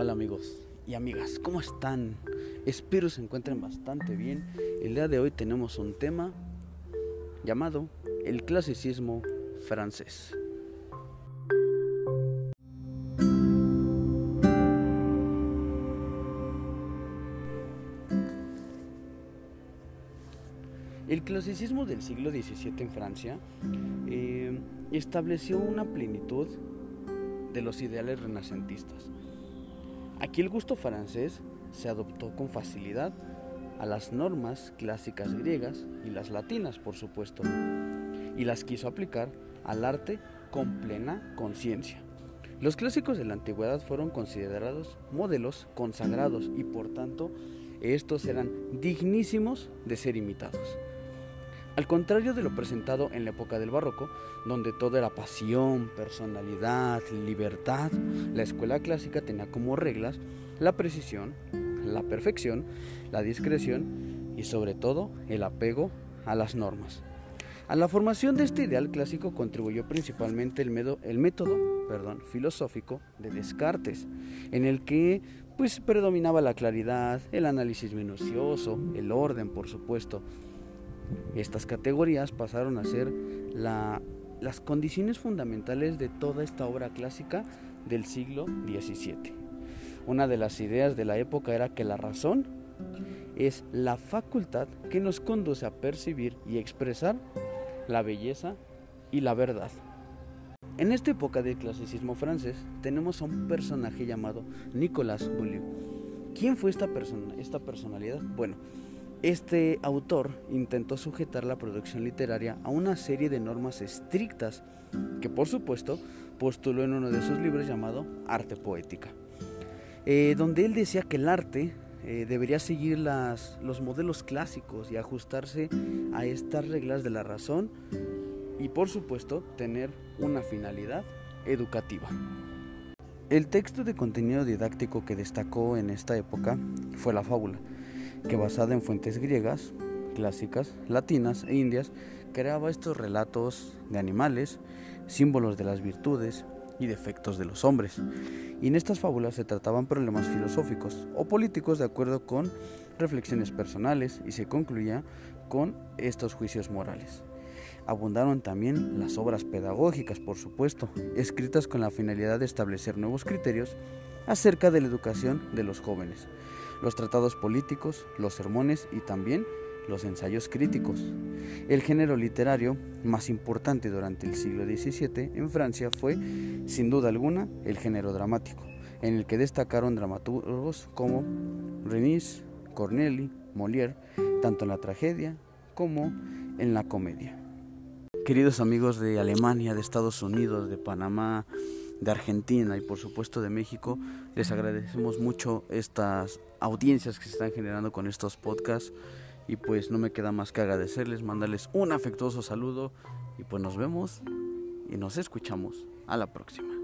Hola amigos y amigas, ¿cómo están? Espero se encuentren bastante bien. El día de hoy tenemos un tema llamado el clasicismo francés. El clasicismo del siglo XVII en Francia eh, estableció una plenitud de los ideales renacentistas. Aquí el gusto francés se adoptó con facilidad a las normas clásicas griegas y las latinas, por supuesto, y las quiso aplicar al arte con plena conciencia. Los clásicos de la antigüedad fueron considerados modelos consagrados y por tanto estos eran dignísimos de ser imitados. Al contrario de lo presentado en la época del barroco, donde todo era pasión, personalidad, libertad, la escuela clásica tenía como reglas la precisión, la perfección, la discreción y sobre todo el apego a las normas. A la formación de este ideal clásico contribuyó principalmente el, método perdón, filosófico de Descartes, en el que pues predominaba la claridad, el análisis minucioso, el orden, por supuesto, estas categorías pasaron a ser las condiciones fundamentales de toda esta obra clásica del siglo XVII. Una de las ideas de la época era que la razón es la facultad que nos conduce a percibir y expresar la belleza y la verdad. En esta época del clasicismo francés tenemos a un personaje llamado Nicolas Boulieu. ¿Quién fue esta, persona, esta personalidad? Bueno, este autor intentó sujetar la producción literaria a una serie de normas estrictas que por supuesto postuló en uno de sus libros llamado Arte Poética, eh, donde él decía que el arte eh, debería seguir los modelos clásicos y ajustarse a estas reglas de la razón y por supuesto tener una finalidad educativa. El texto de contenido didáctico que destacó en esta época fue la fábula, que basada en fuentes griegas, clásicas, latinas e indias, creaba estos relatos de animales, símbolos de las virtudes y defectos de los hombres. Y en estas fábulas se trataban problemas filosóficos o políticos de acuerdo con reflexiones personales y se concluía con estos juicios morales. Abundaron también las obras pedagógicas, por supuesto, escritas con la finalidad de establecer nuevos criterios acerca de la educación de los jóvenes los tratados políticos, los sermones y también los ensayos críticos. El género literario más importante durante el siglo XVII en Francia fue, sin duda alguna, el género dramático, en el que destacaron dramaturgos como Renis, Corneli, Molière, tanto en la tragedia como en la comedia. Queridos amigos de Alemania, de Estados Unidos, de Panamá, de Argentina y por supuesto de México. Les agradecemos mucho estas audiencias que se están generando con estos podcasts y pues no me queda más que agradecerles, mandarles un afectuoso saludo y pues nos vemos y nos escuchamos a la próxima.